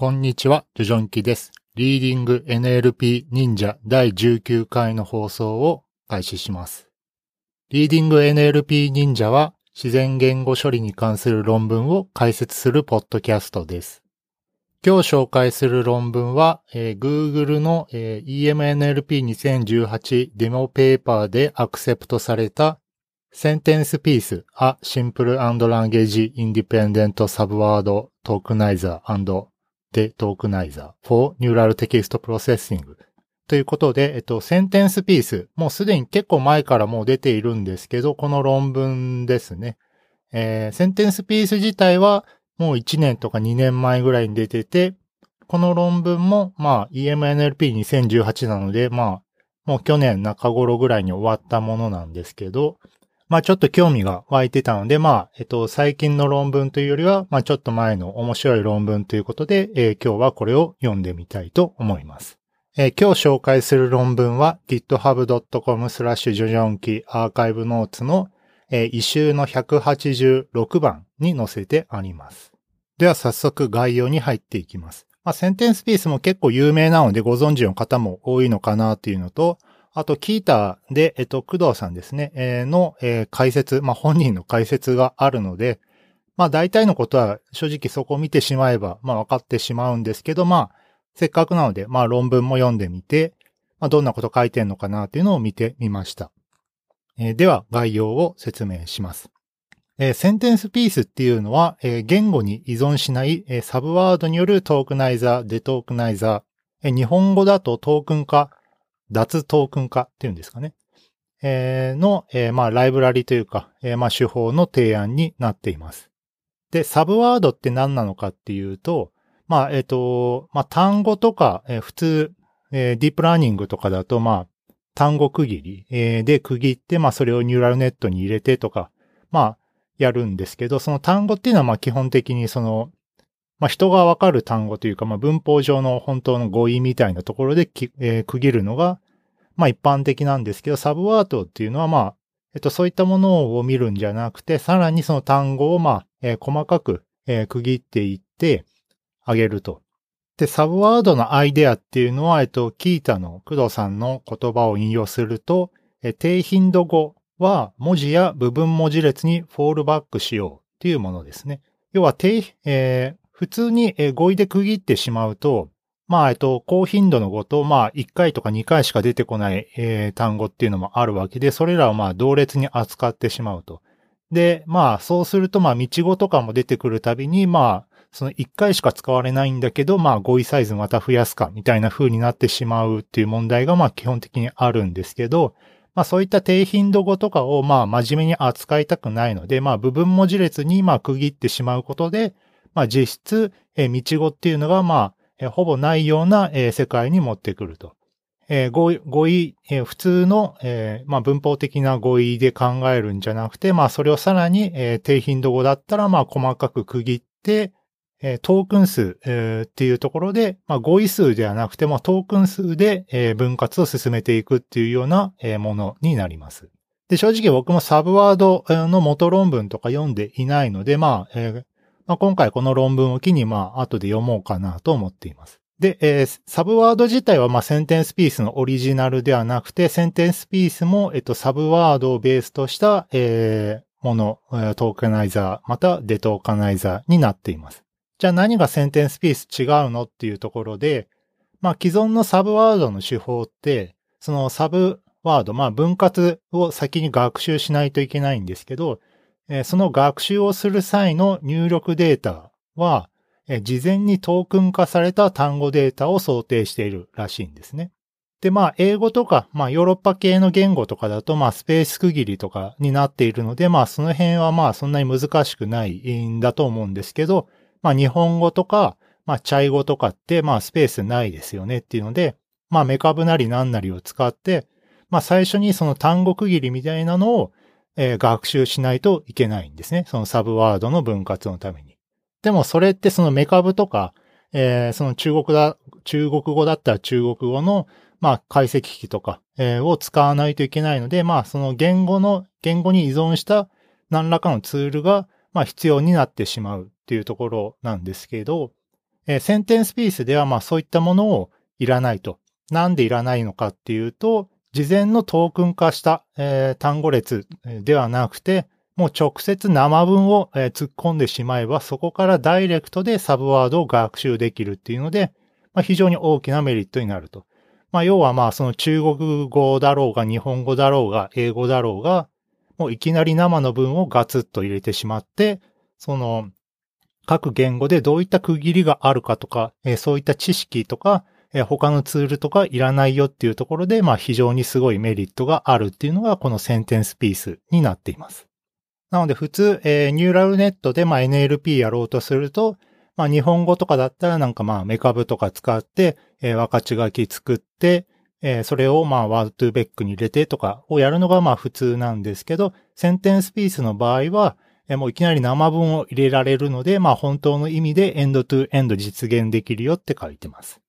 こんにちは、ジョジョンキです。リーディング NLP 忍者第19回の放送を開始します。リーディング NLP 忍者は自然言語処理に関する論文を解説するポッドキャストです。今日紹介する論文は、えー Google の、えー EMNLP2018 デモペーパーでアクセプトされた Sentence Piece A Simple and Language Independent Subword Tokenizer and de Tokenizer for Neural Text Processing ということで、えっと、センテンスピース、もうすでに結構前からもう出ているんですけど、この論文ですね。えーセンテンスピース自体はもう1年とか2年前ぐらいに出てて、この論文も、まあ、EMNLP2018 なので、まあ、もう去年中頃ぐらいに終わったものなんですけど、まあちょっと興味が湧いてたので、まあ、えっと、最近の論文というよりは、まあちょっと前の面白い論文ということで、えー今日はこれを読んでみたいと思います。えー今日紹介する論文は github.com スラッシュジョジョンキアーカイブノーツの、えー、一周の186番に載せてあります。では早速概要に入っていきます。まあ、センテンスピースも結構有名なのでご存知の方も多いのかなっていうのと、あと、キーターで、えっと、工藤さんですね、えーの、えー解説、まあ、本人の解説があるので、まあ、大体のことは正直そこを見てしまえば、まあ、分かってしまうんですけど、まあ、せっかくなので、まあ、論文も読んでみて、まあ、どんなこと書いてんのかなっていうのを見てみました。えーでは、概要を説明します。えーセンテンスピースっていうのは、えー言語に依存しない、えーサブワードによるトークナイザー、デトークナイザー、えー日本語だとトークン化、脱トークン化っていうんですかね。えーの、えーまあ、ライブラリというか、えーまあ、手法の提案になっています。で、サブワードって何なのかっていうと、まあ、えっ、と、まあ、単語とか、えー普通、えーディープラーニングとかだと、まあ、単語区切り、えーで区切って、まあ、それをニューラルネットに入れてとか、まあ、やるんですけど、その単語っていうのは、まあ、基本的にその、まあ、人がわかる単語というか、まあ、文法上の本当の語彙みたいなところで、えー区切るのが、まあ、一般的なんですけど、サブワードっていうのは、まあ、えっと、そういったものを見るんじゃなくて、さらにその単語を、まあ、えー細かく、えー区切っていってあげると。で、サブワードのアイデアっていうのは、えっと、キータの工藤さんの言葉を引用すると、えー低頻度語は文字や部分文字列にフォールバックしようっていうものですね。要は低、えー普通に語彙で区切ってしまうと、まあ、えっと、高頻度の語と、まあ、1回とか2回しか出てこない、えー単語っていうのもあるわけで、それらをまあ、同列に扱ってしまうと。で、まあ、そうすると、まあ、道語とかも出てくるたびに、まあ、その1回しか使われないんだけど、まあ、語彙サイズまた増やすか、みたいな風になってしまうっていう問題が、まあ、基本的にあるんですけど、まあ、そういった低頻度語とかを、まあ、真面目に扱いたくないので、まあ、部分文字列に、まあ、区切ってしまうことで、まあ、実質、えー道語っていうのが、まあ、えほぼないような、え世界に持ってくると。え語彙、語彙、え普通の、えまあ、文法的な語彙で考えるんじゃなくて、まあ、それをさらに、え低頻度語だったら、まあ、細かく区切って、えトークン数、えっていうところで、まあ、語彙数ではなくても、トークン数で、え分割を進めていくっていうような、えものになります。で、正直僕もサブワードの元論文とか読んでいないので、まあ、えまあ、今回この論文を機に、まあ、後で読もうかなと思っています。で、えーサブワード自体は、まあ、センテンスピースのオリジナルではなくて、センテンスピースも、えっと、サブワードをベースとした、えーもの、トークナイザー、またデトーカナイザーになっています。じゃあ何がセンテンスピース違うのっていうところで、まあ、既存のサブワードの手法って、そのサブワード、まあ、分割を先に学習しないといけないんですけど、えその学習をする際の入力データは、え事前にトークン化された単語データを想定しているらしいんですね。で、まあ、英語とか、まあ、ヨーロッパ系の言語とかだと、まあ、スペース区切りとかになっているので、まあ、その辺はまあ、そんなに難しくないんだと思うんですけど、まあ、日本語とか、まあ、チャイ語とかって、まあ、スペースないですよねっていうので、まあ、メカブなりなんなりを使って、まあ、最初にその単語区切りみたいなのを、えー学習しないといけないんですね。そのサブワードの分割のために。でもそれってそのメカブとか、えーその中国だ、中国語だったら中国語の、まあ解析機とか、えーを使わないといけないので、まあその言語の、言語に依存した何らかのツールが、まあ必要になってしまうっていうところなんですけど、えー、センテンスピースではまあそういったものをいらないと。なんでいらないのかっていうと、事前のトークン化した、えー、単語列ではなくて、もう直接生文を、えー、突っ込んでしまえば、そこからダイレクトでサブワードを学習できるっていうので、まあ、非常に大きなメリットになると。まあ、要はまあその中国語だろうが日本語だろうが英語だろうが、もういきなり生の文をガツッと入れてしまって、その各言語でどういった区切りがあるかとか、えー、そういった知識とか、え、他のツールとかいらないよっていうところで、まあ非常にすごいメリットがあるっていうのがこのセンテンスピースになっています。なので普通、えー、ニューラルネットでまあ NLP やろうとすると、まあ日本語とかだったらなんかまあメカブとか使って、えー、分かち書き作って、えー、それをまあワードトゥーベックに入れてとかをやるのがまあ普通なんですけど、センテンスピースの場合は、え、もういきなり生文を入れられるので、まあ本当の意味でエンドトゥーエンド実現できるよって書いてます。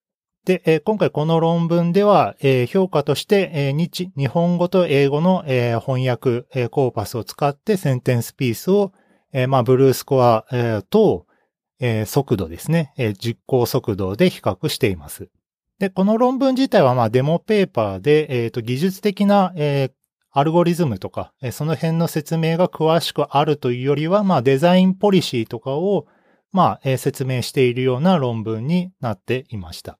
で、えー、今回この論文では、えー、評価として、えー、日、日本語と英語の、えー、翻訳、えー、コーパスを使ってセンテンスピースを、えー、まあブルースコア、えー、と、えー、速度ですね、えー、実行速度で比較しています。で、この論文自体はまあデモペーパーで、えっ、と、技術的な、えー、アルゴリズムとか、えー、その辺の説明が詳しくあるというよりは、まあデザインポリシーとかを、まあ、えー、説明しているような論文になっていました。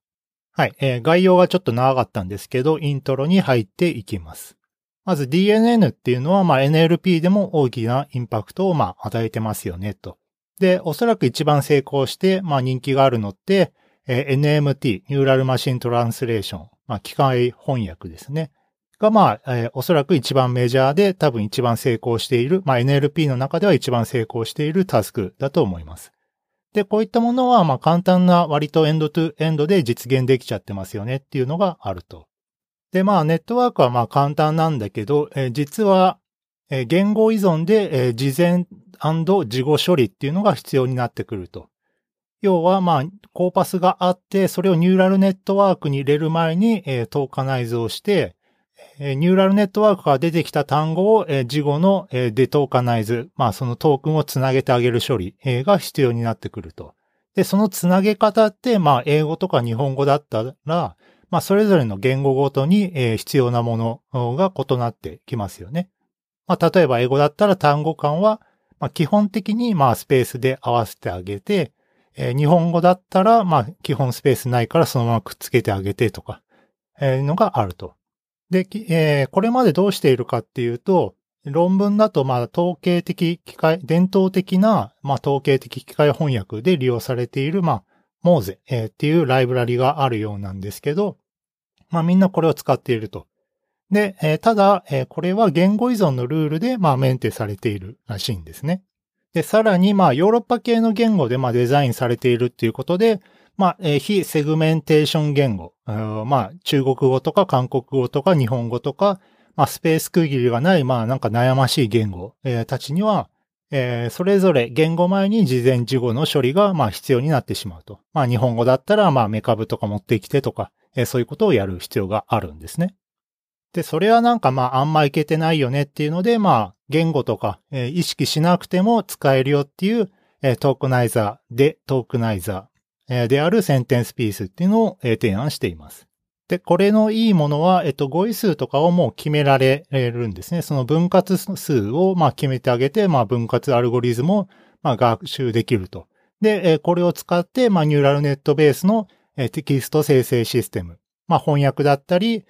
はい、えー、概要はちょっと長かったんですけど、イントロに入っていきます。まず DNN っていうのは、まあ NLP でも大きなインパクトをまあ与えてますよね、と。で、おそらく一番成功して、まあ人気があるのって、えー、NMT、ニューラルマシントランスレーション、まあ機械翻訳ですね。が、まあ、えー、おそらく一番メジャーで多分一番成功している、まあ NLP の中では一番成功しているタスクだと思います。で、こういったものは、まあ簡単な割とエンドトゥエンドで実現できちゃってますよねっていうのがあると。で、まあネットワークはまあ簡単なんだけど、えー、実は、えー、言語依存で、えー、事前事後処理っていうのが必要になってくると。要は、まあ、コーパスがあって、それをニューラルネットワークに入れる前に、えー、トーカナイズをして、ニューラルネットワークから出てきた単語を、え、事後の、デトーカナイズ、まあ、そのトークンをつなげてあげる処理、が必要になってくると。で、そのつなげ方って、まあ、英語とか日本語だったら、まあ、それぞれの言語ごとに、必要なものが異なってきますよね。まあ、例えば英語だったら単語間は、まあ、基本的にまあスペースで合わせてあげて、日本語だったらまあ基本スペースないからそのままくっつけてあげてとか、えー、のがあると。で、えー、これまでどうしているかっていうと、論文だとまあ統計的機械、伝統的なまあ統計的機械翻訳で利用されているまあモーゼ、えー、っていうライブラリがあるようなんですけど、まあみんなこれを使っていると。で、えー、ただ、えー、これは言語依存のルールで、まあ、メンテされているらしいんですね。で、さらに、まあ、ヨーロッパ系の言語で、まあ、デザインされているっていうことで、まあ、えー、非セグメンテーション言語、まあ、中国語とか韓国語とか日本語とか、まあ、スペース区切りがない、まあ、なんか悩ましい言語、えー、たちには、えー、それぞれ言語前に事前事後の処理が、まあ、必要になってしまうと。まあ、日本語だったら、まあ、メカブとか持ってきてとか、えー、そういうことをやる必要があるんですね。で、それはなんかまああんまいけてないよねっていうので、まあ言語とか、えー、意識しなくても使えるよっていう、えー、トークナイザーでトークナイザ、ー、であるセンテンスピースっていうのを、提案しています。で、これのいいものは、えっと、語彙数とかをもう決められるんですね。その分割数を、まあ、決めてあげて、まあ、分割アルゴリズムを、まあ、学習できると。で、これを使って、まあ、ニューラルネットベースの、テキスト生成システム。まあ、翻訳だったり、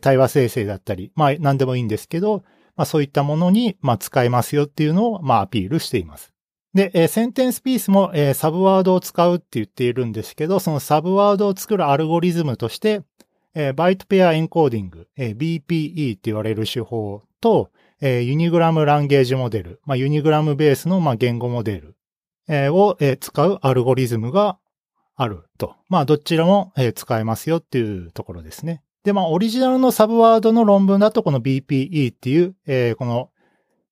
対話生成だったり、まあ、何でもいいんですけど、まあ、そういったものに、まあ、使えますよっていうのを、まあ、アピールしています。で、えー、 SentencePiece も、えー、 subword を使うって言っているんですけど、その subword を作るアルゴリズムとして、えー、 byte pair encoding、えー、BPE って言われる手法と、えー、 unigram language model、まあ、 unigram ベースの、まあ、言語モデル、えー、を、えー、使うアルゴリズムがあると。まあ、どちらも、えー、使えますよっていうところですね。で、まあ、オリジナルのサブワードの論文だと、この BPE っていう、えー、この、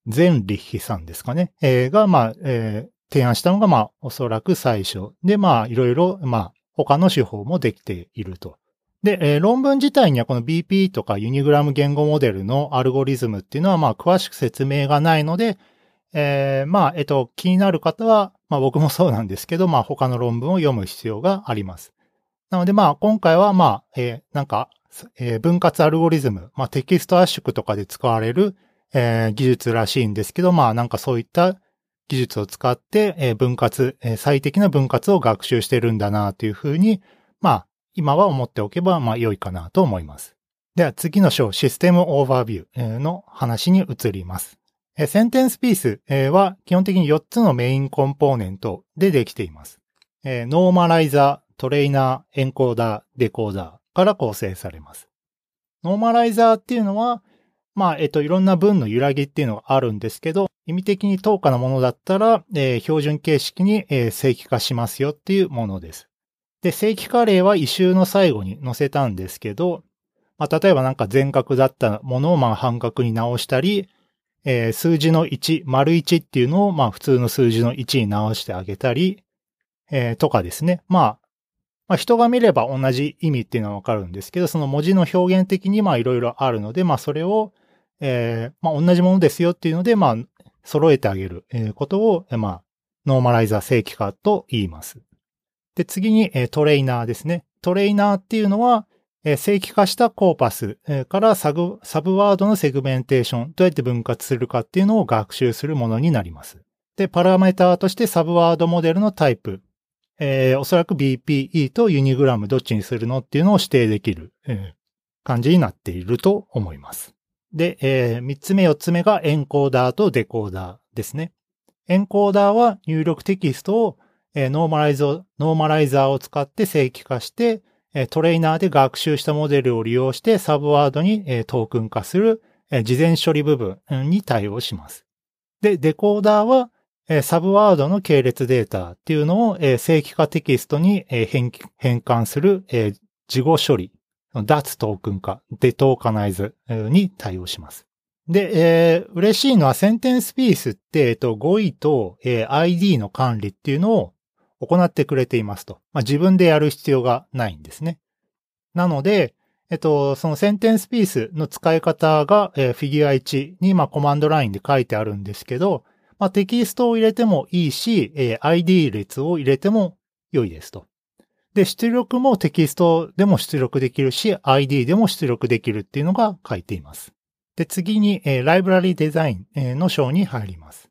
ゼンリッヒさんですかね、えー、が、まあ、えー、提案したのが、まあ、おそらく最初。で、まあ、いろいろ、まあ、他の手法もできていると。で、えー、論文自体にはこの BP とかユニグラム言語モデルのアルゴリズムっていうのは、まあ、詳しく説明がないので、えー、まあ、えっと、気になる方は、まあ僕もそうなんですけど、まあ他の論文を読む必要があります。なのでまあ今回はまあ、えー、なんか、えー、分割アルゴリズム、まあテキスト圧縮とかで使われる、えー、技術らしいんですけど、まあなんかそういった技術を使って、えー、分割、えー、最適な分割を学習してるんだなというふうに、まあ今は思っておけばまあ良いかなと思います。では次の章、システムオーバービューの話に移ります。SentencePiece は基本的に4つのメインコンポーネントでできています。 normalizer、トレーナー、エンコーダー、デコーダーから構成されます。 normalizer っていうのは、まあ、えっと、いろんな文の揺らぎっていうのがあるんですけど、意味的に等価なものだったら、えー、標準形式に、えー、正規化しますよっていうものです。で、正規化例は一章の最後に載せたんですけど、まあ、例えばなんか全角だったものをまあ半角に直したり、えー、数字の1、丸1っていうのを、まあ普通の数字の1に直してあげたり、えー、とかですね。まあ、まあ人が見れば同じ意味っていうのはわかるんですけど、その文字の表現的にまあいろいろあるので、まあそれを、えー、まあ同じものですよっていうので、まあ揃えてあげることを、まあ、ノーマライザー正規化と言います。で、次にトレーナーですね。トレーナーっていうのは、正規化したコーパスから sub subword のセグメンテーション、どうやって分割するかっていうのを学習するものになります。で、パラメーターとして subword モデルのタイプ、えー、おそらく BPE と unigram どっちにするのっていうのを指定できる、えー、感じになっていると思います。で、えー、3つ目4つ目がエンコーダーとデコーダーですね。エンコーダーは入力テキストを、えー、 normalize normalizer を使って正規化して、トレーナーで学習したモデルを利用して subword にトークン化する事前処理部分に対応します。で、デコーダーは subword の系列データっていうのを正規化テキストに変換する事後処理、脱トークン化、 detokenize に対応します。で、えー、嬉しいのはセンテンスピースって、えっと、語彙と、えー、ID の管理っていうのを行ってくれていますと。まあ、自分でやる必要がないんですね。なので、えっと、そのセンテンスピースの使い方が、えー、フィギュア1に、まあ、コマンドラインで書いてあるんですけど、まあ、テキストを入れてもいいし、えー、ID 列を入れても良いですと。で、出力もテキストでも出力できるし、ID でも出力できるっていうのが書いています。で、次に、えー、ライブラリデザインの章に入ります。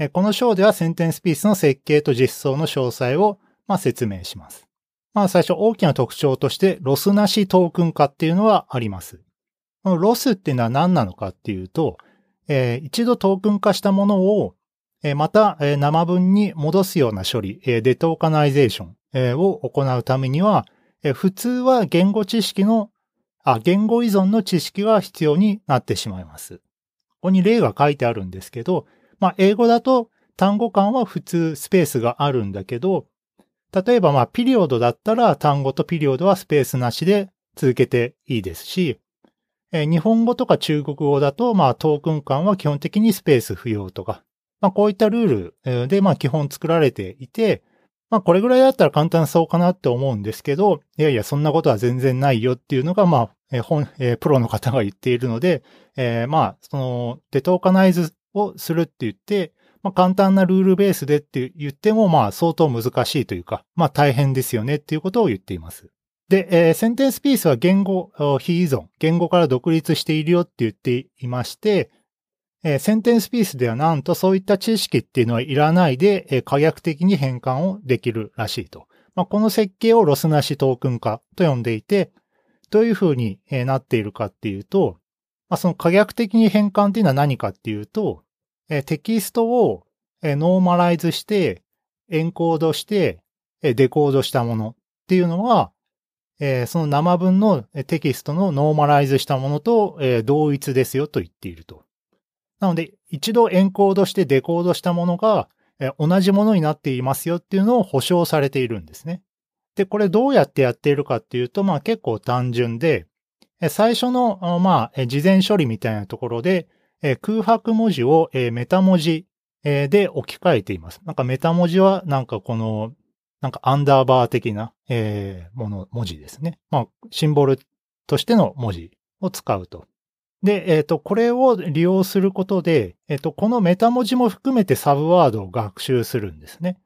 えこの章では SentencePiece の設計と実装の詳細を、まあ、説明します。まあ最初大きな特徴としてロスなしトークン化っていうのはあります。このロスっていうのは何なのかっていうと、えー、一度トークン化したものを、えー、また、えー、生文に戻すような処理、え detokenization、を行うためには、普通は言語知識のあ、言語依存の知識が必要になってしまいます。ここに例が書いてあるんですけど、まあ、英語だと単語間は普通スペースがあるんだけど、例えばまあ、ピリオドだったら単語とピリオドはスペースなしで続けていいですし、日本語とか中国語だと、まあ、トークン間は基本的にスペース不要とか、まあ、こういったルールで、まあ、基本作られていて、まあ、これぐらいだったら簡単そうかなって思うんですけど、いやいや、そんなことは全然ないよっていうのが、まあ、え本、えプロの方が言っているので、えー、まあ、その、デトーカナイズをするって言って、まあ、簡単なルールベースでって言っても、まあ、相当難しいというか、まあ、大変ですよねっていうことを言っています。で、えー、センテンスピースは言語、非依存、言語から独立しているよって言っていまして、えー、センテンスピースではなんとそういった知識っていうのはいらないで、えー、可逆的に変換をできるらしいと。まあ、この設計をロスなしトークン化と呼んでいて、どういうふうになっているかっていうと、まあ、その可逆的に変換っていうのは何かっていうと、えテキストを、 normalize して、エンコードして、デコードしたものっていうのは、えその生文のテキストの normalize したものと、同一ですよと言っていると。なので、一度エンコードしてデコードしたものが、同じものになっていますよっていうのを保証されているんですね。で、これどうやってやっているかっていうと、まあ結構単純で、最初の、まあ、事前処理みたいなところで、空白文字を、メタ文字、で置き換えています。なんかメタ文字はなんかこの、なんかアンダーバー的な、もの、文字ですね。まあ、シンボルとしての文字を使うと。で、えっ、ー、と、これを利用することで、えっ、ー、と、このメタ文字も含めてサブワードを学習するんですね。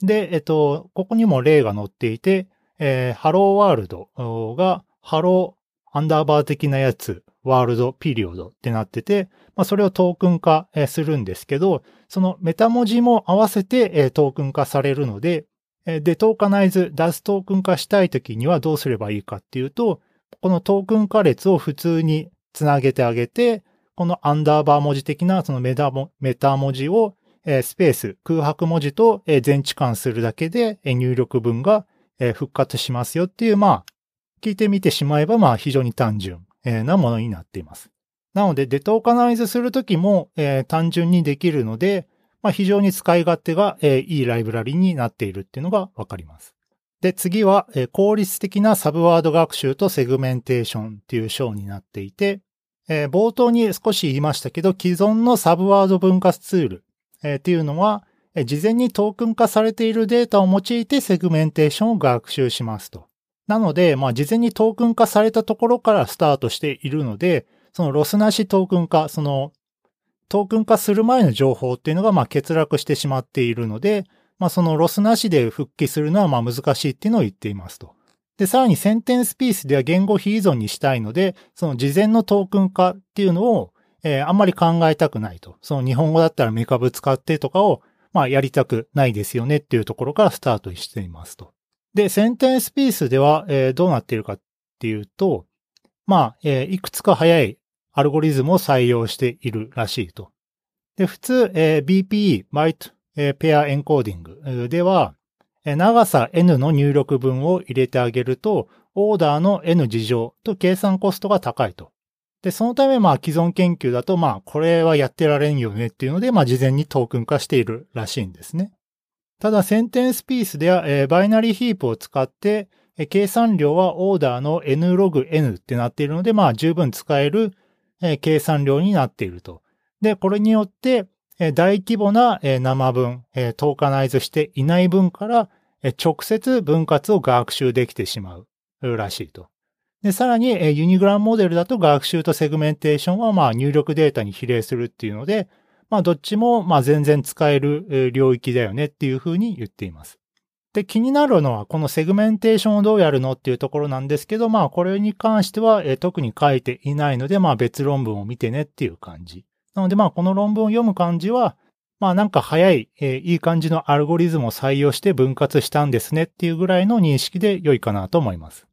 で、えっと、ここにも例が載っていて、えー、 Hello world が、ハローアンダーバー的なやつ、 world ピリオドってなってて、まあ、それをトークン化するんですけど、そのメタ文字も合わせてトークン化されるので、で、 tokenize、脱トークン化したいときにはどうすればいいかっていうと、このトークン化列を普通につなげてあげて、このアンダーバー文字的なそのメタメタ文字をスペース、空白文字と全置換するだけで入力文が復活しますよっていう、まあ、聞いてみてしまえば、まあ非常に単純なものになっています。なので、 detokenize するときも、単純にできるので、まあ、非常に使い勝手が、いいライブラリになっているっていうのがわかります。で、次は、効率的な subword 学習とセグメンテーションっていう章になっていて、冒頭に少し言いましたけど、既存の subword 分割ツール、っていうのは、事前にトークン化されているデータを用いてセグメンテーションを学習しますと。なので、まあ、事前にトークン化されたところからスタートしているので、そのロスなしトークン化、そのトークン化する前の情報っていうのがまあ欠落してしまっているので、まあそのロスなしで復帰するのはまあ難しいっていうのを言っていますと。で、さらにセンテンスピースでは言語非依存にしたいので、その事前のトークン化っていうのを、えー、あんまり考えたくないと。その日本語だったらメカブ使ってとかを、まあやりたくないですよねっていうところからスタートしていますと。で、センテンスピースでは、えー、どうなっているかっていうと、まあ、えー、いくつか早いアルゴリズムを採用しているらしいと。で、普通、えー、BPE、Byte Pair Encoding では、長さ N の入力分を入れてあげると、オーダーの N 事乗と計算コストが高いと。で、そのため、まあ、既存研究だと、まあ、これはやってられんよねっていうので、まあ、事前にトークン化しているらしいんですね。ただ、センテンスピースでは、えー、バイナリーヒープを使って、えー、計算量はオーダーの N ログ N ってなっているので、まあ、十分使えるえ計算量になっていると。で、これによって、え大規模な、え生文、え tokenize していない文から、直接分割を学習できてしまうらしいと。で、さらに、 unigram モデルだと学習とセグメンテーションは、まあ、入力データに比例するっていうので、まあ、どっちも、まあ、全然使える領域だよねっていうふうに言っています。で、気になるのは、このセグメンテーションをどうやるのっていうところなんですけど、まあ、これに関しては、特に書いていないので、まあ、別論文を見てねっていう感じ。なので、まあ、この論文を読む感じは、まあ、なんか早い、えー、いい感じのアルゴリズムを採用して分割したんですねっていうぐらいの認識で良いかなと思います。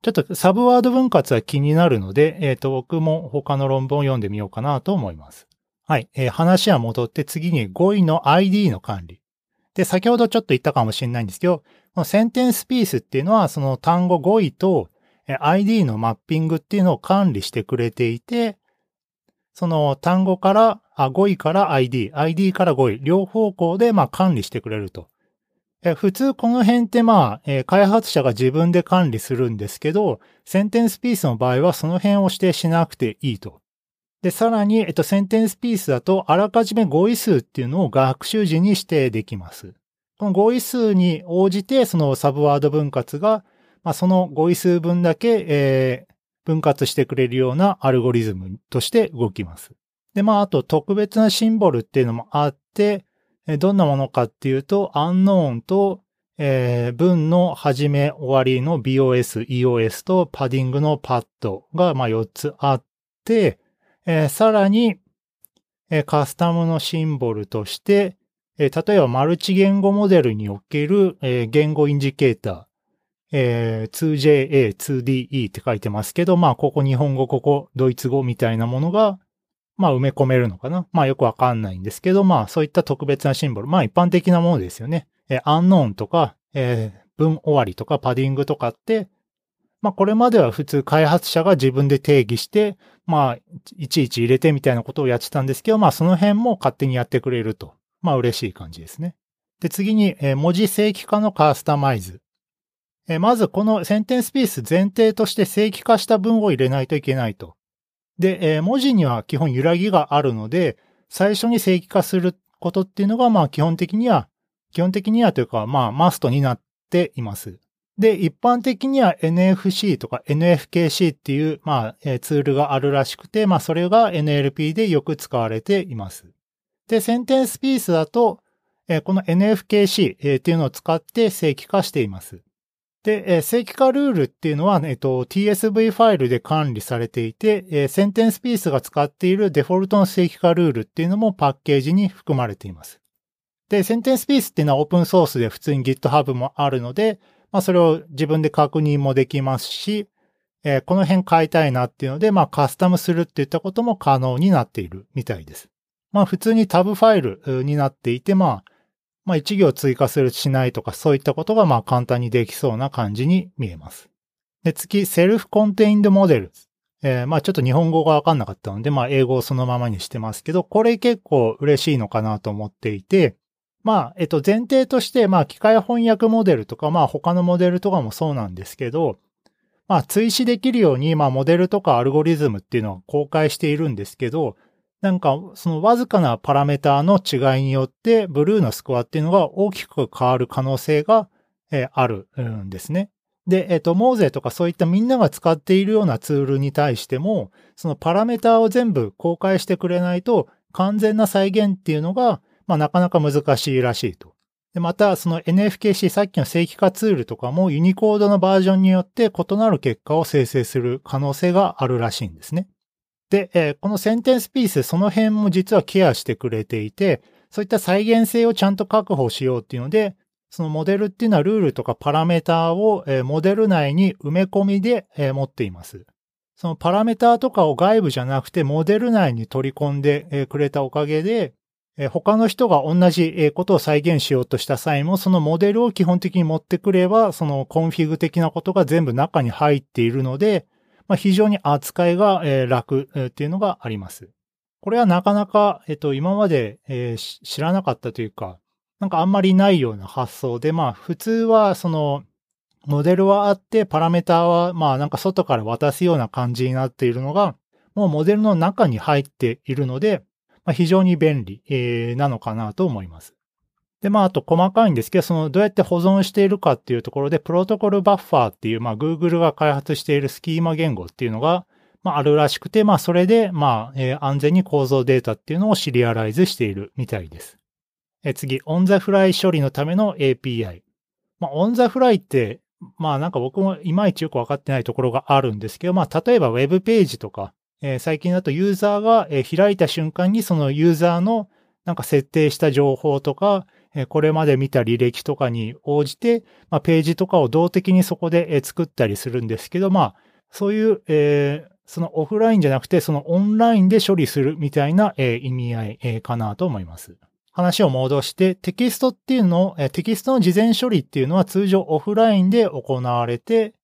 ちょっとサブワード分割は気になるので、えっ、ー、と、僕も他の論文を読んでみようかなと思います。はい。えー、話は戻って次に5位の ID の管理。で、先ほどちょっと言ったかもしれないんですけど、このセンテンスピースっていうのは、その単語語彙と ID のマッピングっていうのを管理してくれていて、その単語から、あ、語彙から ID、ID から語彙、両方向でまあ管理してくれると。普通この辺ってまあ、開発者が自分で管理するんですけど、センテンスピースの場合はその辺を指定しなくていいと。で、さらに、えっと、センテンスピースだと、あらかじめ語彙数っていうのを学習時に指定できます。この語彙数に応じて、そのサブワード分割が、まあ、その語彙数分だけ、えー、分割してくれるようなアルゴリズムとして動きます。で、まあ、あと特別なシンボルっていうのもあって、どんなものかっていうと、アンノーンと、えー、文の始め終わりの BOS、EOS とパディングのパッドが、まあ、4つあって、えー、さらに、えー、カスタムのシンボルとして、え、例えばマルチ言語モデルにおける、え言語インジケーターえー、2JA、2DE って書いてますけど、まあ、ここ日本語、ここドイツ語みたいなものが、まあ、埋め込めるのかな。まあ、よくわかんないんですけど、まあ、そういった特別なシンボル。まあ、一般的なものですよね。えアンノーンとか、え文終わりとかパディングとかって、まあこれまでは普通開発者が自分で定義して、まあいちいち入れてみたいなことをやってたんですけど、まあその辺も勝手にやってくれると。まあ嬉しい感じですね。で次に、えー、文字正規化のカスタマイズ。え、まずこのセンテンスピース前提として正規化した文を入れないといけないと。で、え、文字には基本揺らぎがあるので、最初に正規化することっていうのが、まあ基本的には、基本的にはというか、まあマストになっています。で、一般的には NFC とか NFKC っていう、まあ、えツールがあるらしくて、まあ、それが NLP でよく使われています。で、センテンスピースだと、この NFKC っていうのを使って正規化しています。でえ、正規化ルールっていうのは、えっと、TSV ファイルで管理されていてえ、センテンスピースが使っているデフォルトの正規化ルールっていうのもパッケージに含まれています。で、センテンスピースっていうのはオープンソースで普通に GitHub もあるので、まあそれを自分で確認もできますし、えー、この辺変えたいなっていうので、まあカスタムするっていったことも可能になっているみたいです。まあ普通にタブファイルになっていて、まあ、まあ一行追加するしないとかそういったことがまあ簡単にできそうな感じに見えます。で、次、セルフコンテインドモデル。えー、まあちょっと日本語がわかんなかったので、まあ英語をそのままにしてますけど、これ結構嬉しいのかなと思っていて、まあ、えっと前提として、まあ機械翻訳モデルとか、まあ他のモデルとかもそうなんですけど、まあ、追試できるように、まあ、モデルとかアルゴリズムっていうのは公開しているんですけど、なんか、そのわずかなパラメーターの違いによって、ブルーのスコアっていうのが大きく変わる可能性が、えー、あるんですね。で、えっ、ー、と、モーゼとかそういったみんなが使っているようなツールに対しても、そのパラメーターを全部公開してくれないと、完全な再現っていうのが、まあ、なかなか難しいらしいと。で、また、その NFKC、さっきの正規化ツールとかもユニコードのバージョンによって異なる結果を生成する可能性があるらしいんですね。で、えー、この SentencePiece、その辺も実はケアしてくれていて、そういった再現性をちゃんと確保しようっていうので、そのモデルっていうのはルールとかパラメーターを、えー、モデル内に埋め込みで、えー、持っています。そのパラメーターとかを外部じゃなくてモデル内に取り込んでくれたおかげで、他の人が同じことを再現しようとした際も、そのモデルを基本的に持ってくれば、そのコンフィグ的なことが全部中に入っているので、まあ、非常に扱いが楽っていうのがあります。これはなかなか、えっと、今まで、えー、知らなかったというか、なんかあんまりないような発想で、まあ普通はその、モデルはあって、パラメータは、まあなんか外から渡すような感じになっているのが、もうモデルの中に入っているので、まあ、非常に便利、えー、なのかなと思います。で、まあ、あと細かいんですけど、そのどうやって保存しているかっていうところで、プロトコルバッファーっていう、まあ、Google が開発しているスキーマ言語っていうのが、まあ、あるらしくて、まあ、それで、まあ、えー、安全に構造データっていうのをシリアライズしているみたいです。えー、次、 on-the-fly 処理のための API。まあ、 on-the-fly って、まあなんか僕もいまいちよくわかってないところがあるんですけど、まあ例えばウェブページとか、えー、最近だとユーザーが、えー、開いた瞬間にそのユーザーのなんか設定した情報とか、これまで見た履歴とかに応じて、まあ、ページとかを動的にそこで、作ったりするんですけど、まあ、そういう、えー、そのオフラインじゃなくて、そのオンラインで処理するみたいな、えー、意味合い、かなと思います。話を戻して、テキストっていうのを、テキストの事前処理っていうのは通常オフラインで行われて、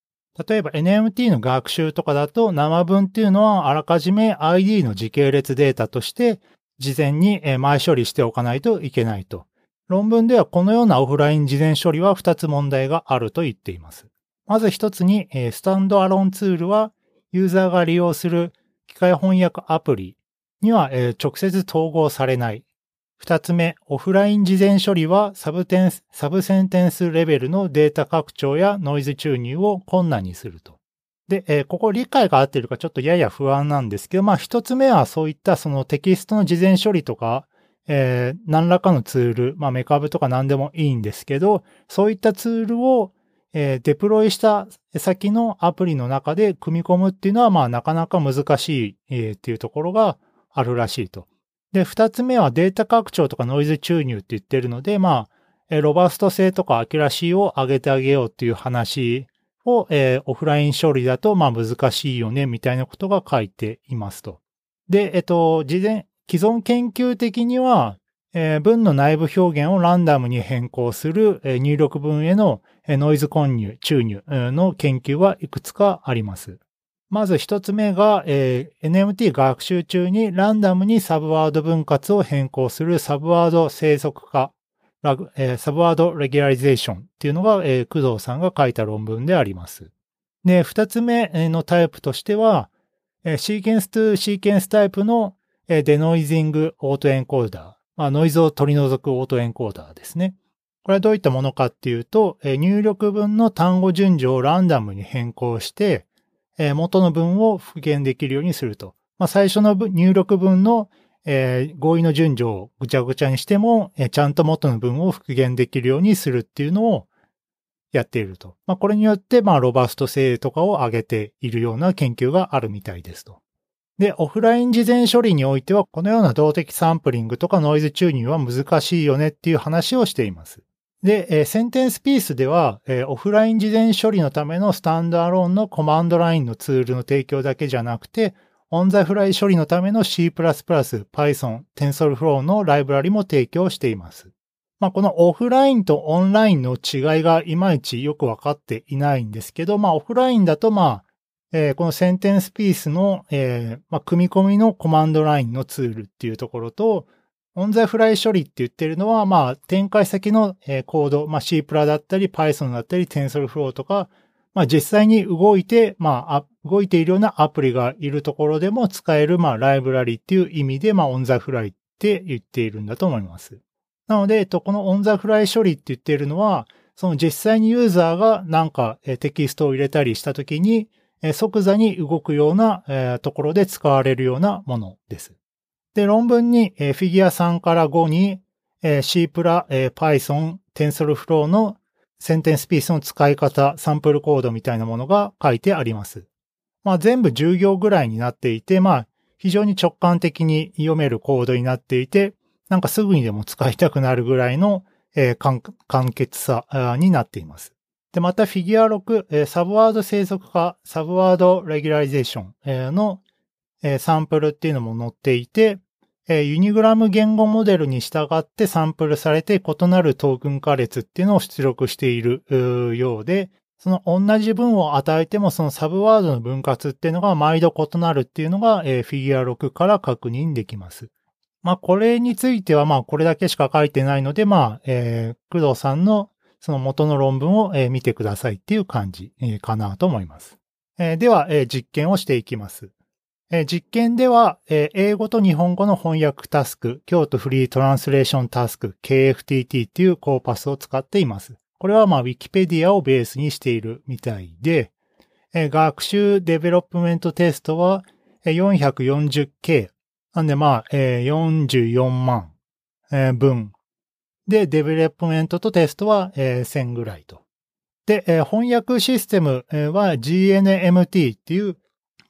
例えば NMT の学習とかだと生文っていうのはあらかじめ ID の時系列データとして事前に前処理しておかないといけないと。論文ではこのようなオフライン事前処理は2つ問題があると言っています。まず1つに、スタンドアロンツールはユーザーが利用する機械翻訳アプリには直接統合されない二つ目、オフライン事前処理はサブテンス、サブセンテンスレベルのデータ拡張やノイズ注入を困難にすると。で、えー、ここ理解が合っているかちょっとやや不安なんですけど、まあ一つ目はそういったそのテキストの事前処理とか、えー、何らかのツール、まあメカブとか何でもいいんですけど、そういったツールを、えー、デプロイした先のアプリの中で組み込むっていうのは、まあなかなか難しい、えー、っていうところがあるらしいと。で、二つ目はデータ拡張とかノイズ注入って言ってるので、まあ、ロバスト性とか accuracy を上げてあげようっていう話を、えー、オフライン処理だと、まあ難しいよね、みたいなことが書いていますと。で、えっと、事前、既存研究的には、えー、文の内部表現をランダムに変更する、えー、入力文への、ノイズ混入、注入の研究はいくつかあります。まず一つ目が、えー、NMT 学習中にランダムにサブワード分割を変更するサブワード生息化、えー、サブワードレギュラリゼーションっていうのが、えー、工藤さんが書いた論文であります。で、二つ目のタイプとしては、シーケンス2シーケンスタイプの、デノイジングオートエンコーダー、まあ、ノイズを取り除くオートエンコーダーですね。これはどういったものかっていうと、入力文の単語順序をランダムに変更して、元の文を復元できるようにすると。まあ、最初の入力文の、合意の順序をぐちゃぐちゃにしても、ちゃんと元の文を復元できるようにするっていうのをやっていると。まあ、これによって、まあ、ロバスト性とかを上げているような研究があるみたいですと。で、オフライン事前処理においては、このような動的サンプリングとかノイズチューニングは難しいよねっていう話をしています。で、えー、センテンスピースでは、えー、オフライン事前処理のためのスタンドアローンのコマンドラインのツールの提供だけじゃなくて、on-the-fly 処理のための C++、Python、TensorFlow のライブラリも提供しています。まあ、このオフラインとオンラインの違いがいまいちよくわかっていないんですけど、まあ、オフラインだと、まあ、えー、この SentencePiece の、えー、まあ、組み込みのコマンドラインのツールっていうところと、 on-the-fly 処理って言ってるのは、まあ、展開先の、えー、コード、まあ、C プラだったり、Python だったり、TensorFlow とか、まあ、実際に動いて、まあ、動いているようなアプリがいるところでも使える、まあ、ライブラリっていう意味で、まあ、 on-the-fly って言っているんだと思います。なので、えっと、この on-the-fly 処理って言ってるのは、その実際にユーザーがなんかテキストを入れたりしたときに、即座に動くようなところで使われるようなものです。で、論文にフィギュア3から5に C プラ、Python、TensorFlow のセンテンスピースの使い方、サンプルコードみたいなものが書いてあります。まあ全部10行ぐらいになっていて、まあ非常に直感的に読めるコードになっていて、なんかすぐにでも使いたくなるぐらいの、簡潔さになっています。で、またフィギュア6、サブワード生息化、サブワードレギュラリゼーション、の、サンプルっていうのも載っていて、ユニグラム言語モデルに従ってサンプルされて異なるトークン化列っていうのを出力しているようで、その同じ文を与えてもそのサブワードの分割っていうのが毎度異なるっていうのが、フィギュア6から確認できます。まあ、これについてはまあ、これだけしか書いてないので、まあ、えー、工藤さんのその元の論文を見てくださいっていう感じかなと思います。では、実験をしていきます。実験では、英語と日本語の翻訳タスク、京都フリートランスレーションタスク、KFTT っていうコーパスを使っています。これはまあ Wikipedia をベースにしているみたいで、学習 development テストは 440K。なんでまあ44万分で、 development とテストは、えー、1000ぐらいと。で、え、翻訳システムは GNMT っていう、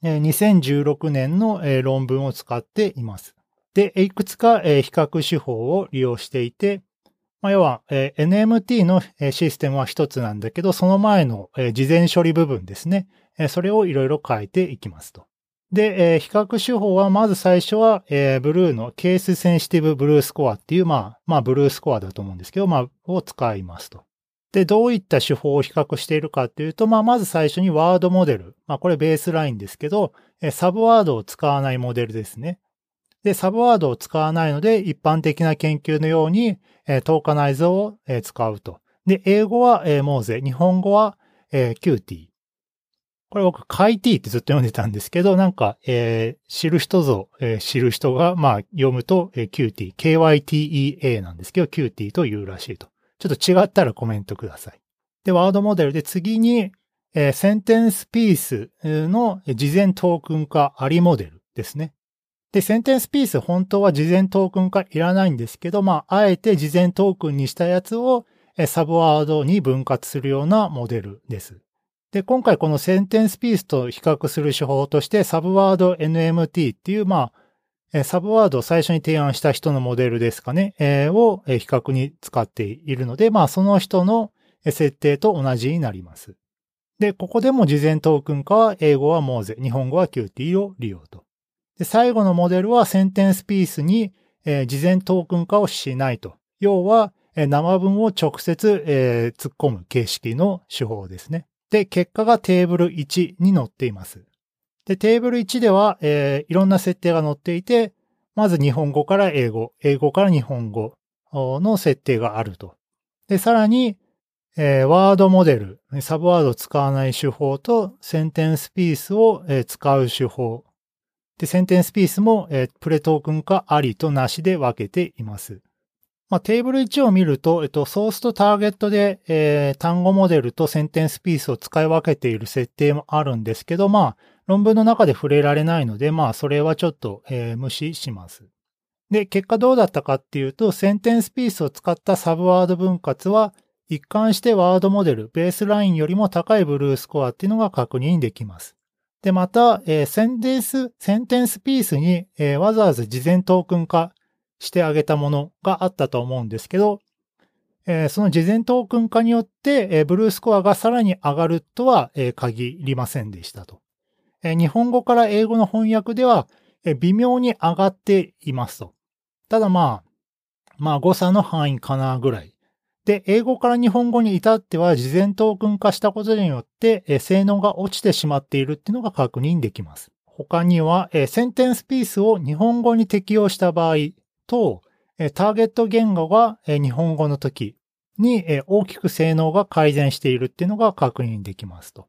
えー、2016年の、え、論文を使っています。で、いくつか、え、比較手法を利用していて、まあ、要は、え、NMT のえシステムは一つなんだけど、その前の、え、事前処理部分ですね。え、それをいろいろ変えていきますと。で、えー、比較手法は、まず最初は、えー、ブルーのケースセンシティブブルースコアっていう、まあ、まあ、ブルースコアだと思うんですけど、まあ、を使いますと。で、どういった手法を比較しているかっていうと、まあ、まず最初にワードモデル。まあ、これベースラインですけど、えー、サブワードを使わないモデルですね。で、サブワードを使わないので、一般的な研究のように、えー、トーカナイズを、えー、使うと。で、英語は、えー、 Moses、日本語は、えー、 KyTea。これ僕、カイティってずっと読んでたんですけど、なんか、えー、知る人ぞ、えー、知る人が、まあ、読むと、えー、キューティー、KYTEA なんですけど、キューティーと言うらしいと。ちょっと違ったらコメントください。で、 word モデルで次に、えー、 SentencePiece の事前トークン化ありモデルですね。で、 SentencePiece 本当は事前トークン化いらないんですけど、まあ、あえて事前トークンにしたやつをサブワードに分割するようなモデルです。で、今回このセンテンスピースと比較する手法として、サブワード NMT っていう、まあ、サブワードを最初に提案した人のモデルですかね、えー、を比較に使っているので、まあ、その人の設定と同じになります。で、ここでも事前トークン化は英語はモーゼ、日本語は Qt を利用と。で、最後のモデルはセンテンスピースに、え、事前トークン化をしないと。要は、え、生文を直接、え、突っ込む形式の手法ですね。で、結果がテーブル1に載っています。で、テーブル1では、えー、いろんな設定が載っていて、まず日本語から英語、英語から日本語の設定があると。で、さらに、えー、ワードモデル、サブワードを使わない手法とセンテンスピースを、えー、使う手法。で、センテンスピースも、えー、プレトークン化ありとなしで分けています。まあ、テーブル1を見ると、えっと、ソースとターゲットで、えー、単語モデルとセンテンスピースを使い分けている設定もあるんですけど、まあ、論文の中で触れられないので、まあ、それはちょっと、えー、無視します。で、結果どうだったかっていうと、センテンスピースを使ったサブワード分割は、一貫してワードモデル、ベースラインよりも高いブルースコアっていうのが確認できます。で、また、えー、 Sentence、SentencePiece に、えー、わざわざ事前トークン化してあげたものがあったと思うんですけど、えー、その事前トークン化によって、えー、 BLEU スコアがさらに上がるとは、えー、限りませんでしたと。日本語から英語の翻訳では、微妙に上がっていますと。ただまあ、まあ誤差の範囲かなぐらい。で、英語から日本語に至っては事前トークン化したことによって、性能が落ちてしまっているっていうのが確認できます。他には、 SentencePiece を日本語に適用した場合と、ターゲット言語が日本語の時に大きく性能が改善しているっていうのが確認できますと。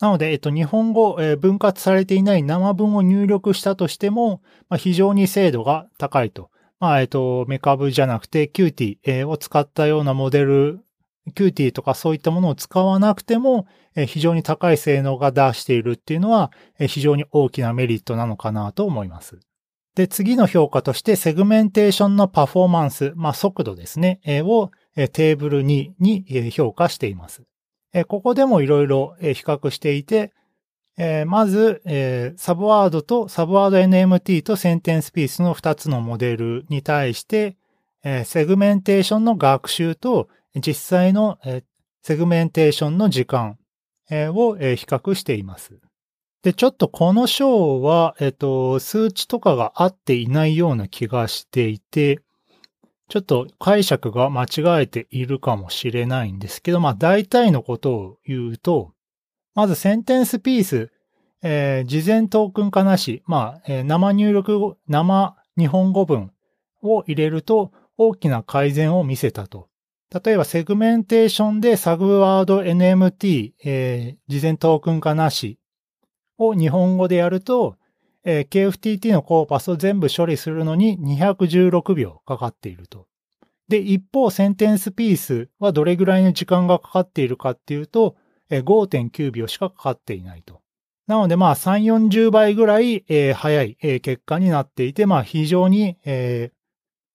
なので、えっと、日本語、分割されていない生文を入力したとしても、非常に精度が高いとまあ、えっと、 MeCab じゃなくて、 KyTea、えを使ったようなモデル、 KyTea とかそういったものを使わなくても、非常に高い性能が出しているっていうのは、非常に大きなメリットなのかなと思います。で、次の評価として、セグメンテーションのパフォーマンス、まあ、速度ですね、を、テーブル2に評価しています。ここでもいろいろ比較していて、まず、サブワードとサブワード NMT と SentencePiece の2つのモデルに対して、セグメンテーションの学習と実際の、セグメンテーションの時間、を、比較しています。で、ちょっとこの章は、えっと、数値とかが合っていないような気がしていて、ちょっと解釈が間違えているかもしれないんですけど、まあ大体のことを言うと、まず SentencePiece、えー、事前トークン化なし、まあ、えー、生入力、生日本語文を入れると大きな改善を見せたと。例えば、セグメンテーションでサグワード NMT、えー、事前トークン化なしを日本語でやると、えー、KFTT のコーパスを全部処理するのに216秒かかっていると。で、一方、センテンスピースはどれぐらいの時間がかかっているかっていうと、5.9秒しかかかっていないと。なので、まあ、3、40倍ぐらい、えー、早い、えー、結果になっていて、まあ、非常に、えー、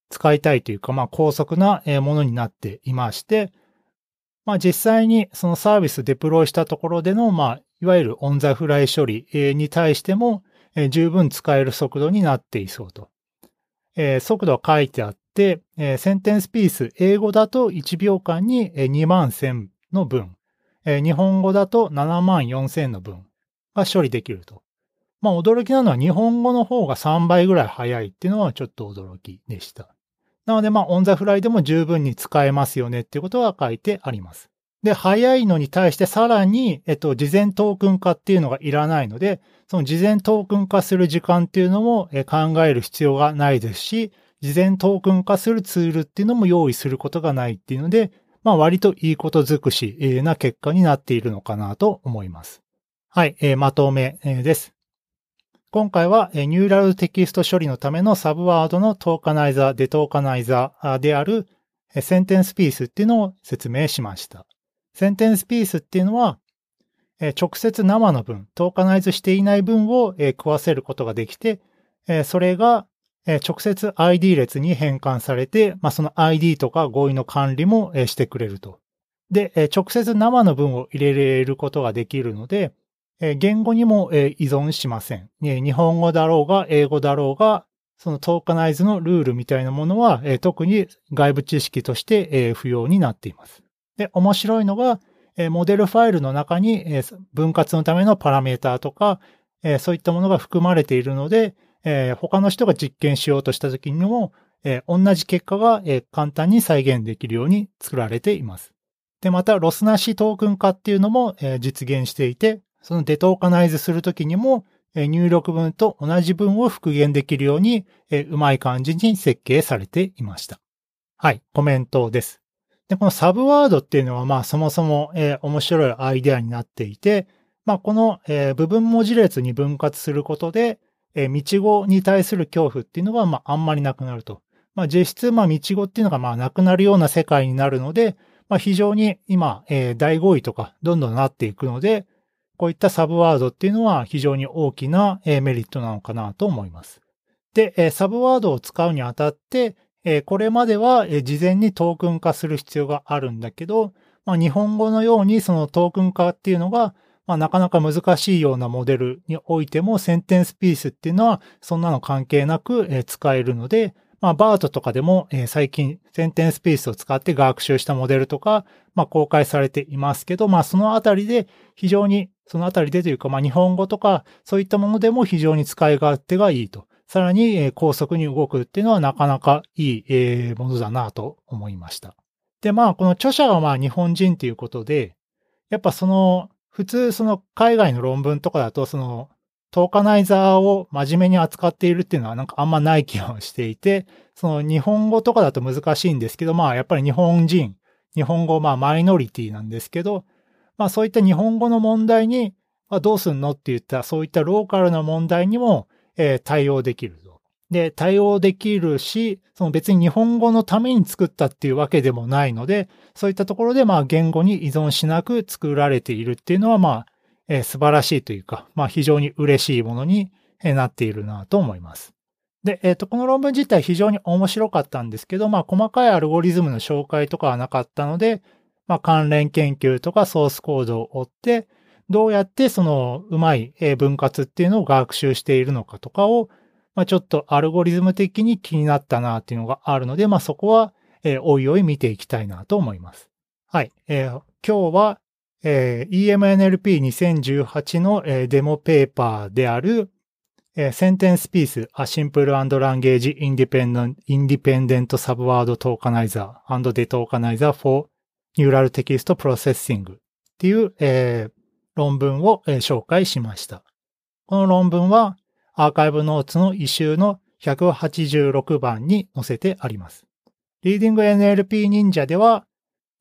使いたいというか、まあ、高速なものになっていまして、まあ、実際にそのサービスデプロイしたところでの、まあ、いわゆるオンザフライ処理に対しても、十分使える速度になっていそうと。速度は書いてあって、センテンスピース、英語だと1秒間に2万1000の分。日本語だと7万4000の分が処理できると。まあ驚きなのは日本語の方が3倍ぐらい早いっていうのはちょっと驚きでした。なのでまあオンザフライでも十分に使えますよねっていうことは書いてあります。で、早いのに対してさらに、えっと、事前トークン化っていうのがいらないので、その事前トークン化する時間っていうのも考える必要がないですし、事前トークン化するツールっていうのも用意することがないっていうので、まあ割といいこと尽くしな結果になっているのかなと思います。はい、えー、まとめです。今回はニューラルテキスト処理のためのサブワードのトーカナイザー、デトーカナイザーであるセンテンスピースっていうのを説明しました。センテンスピースっていうのは直接生の文、トーカナイズしていない文を食わせることができて、それが直接 ID 列に変換されて、まあ、その ID とか合意の管理もしてくれると。で、直接生の文を入れれることができるので、言語にも依存しません。日本語だろうが英語だろうが、そのトーカナイズのルールみたいなものは特に外部知識として不要になっています。で、面白いのが、モデルファイルの中に分割のためのパラメーターとか、そういったものが含まれているので、え、他の人が実験しようとした時にも、え、同じ結果が、え、簡単に再現できるように作られています。で、また、ロスなしトークン化っていうのも、え、実現していて、そのデトーカナイズするときにも、え、入力文と同じ文を復元できるように、え、うまい感じに設計されていました。はい、コメントです。で、このサブワードっていうのは、まあ、そもそも、えー、面白いアイデアになっていて、まあ、この、えー、部分文字列に分割することで、えー、道語に対する恐怖っていうのが、まあ、あんまりなくなると。まあ、実質、まあ、道語っていうのが、まあ、なくなるような世界になるので、まあ、非常に今、えー、大合意とか、どんどんなっていくので、こういったサブワードっていうのは非常に大きな、えー、メリットなのかなと思います。で、サブワードを使うにあたって、えこれまでは、え事前にトークン化する必要があるんだけど、まあ、日本語のようにそのトークン化っていうのが、まあ、なかなか難しいようなモデルにおいても、センテンスピースっていうのは、そんなの関係なく、え使えるので、まあ、バートとかでも、え最近、センテンスピースを使って学習したモデルとか、まあ、公開されていますけど、まあ、そのあたりで非常に、そのあたりでというか、まあ、日本語とか、そういったものでも非常に使い勝手がいいと。さらに、高速に動くっていうのはなかなかいい、ものだなと思いました。で、まあ、この著者はまあ日本人ということで、やっぱその、普通その海外の論文とかだと、その、トーカナイザーを真面目に扱っているっていうのはなんかあんまない気がしていて、その日本語とかだと難しいんですけど、まあやっぱり日本人、日本語まあマイノリティなんですけど、まあそういった日本語の問題に、まあ、どうすんのって言ったらそういったローカルな問題にも、え、対応できると。で、対応できるし、その別に日本語のために作ったっていうわけでもないので、そういったところでまあ言語に依存しなく作られているっていうのはまあ、えー、素晴らしいというか、まあ非常に嬉しいものになっているなと思います。で、えっ、ー、と、この論文自体非常に面白かったんですけど、まあ細かいアルゴリズムの紹介とかはなかったので、まあ関連研究とかソースコードを追って、どうやってそのうまい分割っていうのを学習しているのかとかを、まあ、ちょっとアルゴリズム的に気になったなっていうのがあるので、まあ、そこは、えー、おいおい見ていきたいなと思います。はい。えー、今日は、えー、EMNLP2018 の、えー、デモペーパーである、えー、センテンスピース、A Simple and Language Independent, Independent Subword Tokenizer and Detokenizer for Neural Text Processing っていう、えー、論文を、紹介しました。この論文は、アーカイブノーツの一周の186番に載せてあります。リーディング NLP 忍者では、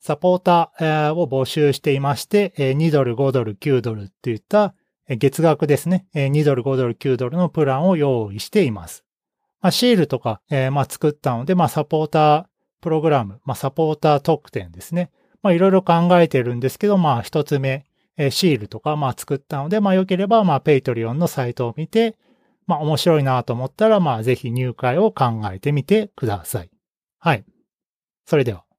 サポーターを募集していまして、2ドル、5ドル、9ドルっていった月額ですね。2ドル、5ドル、9ドルのプランを用意しています。まあ、シールとか、まあ、作ったので、まあ、サポータープログラム、まあ、サポーター特典ですね。いろいろ考えてるんですけど、まあ、一つ目、えシールとか、まあ、作ったので、まあ、良ければ、まあ、 Patreon のサイトを見て、まあ面白いなと思ったら、まあぜひ入会を考えてみてください。はい。それでは。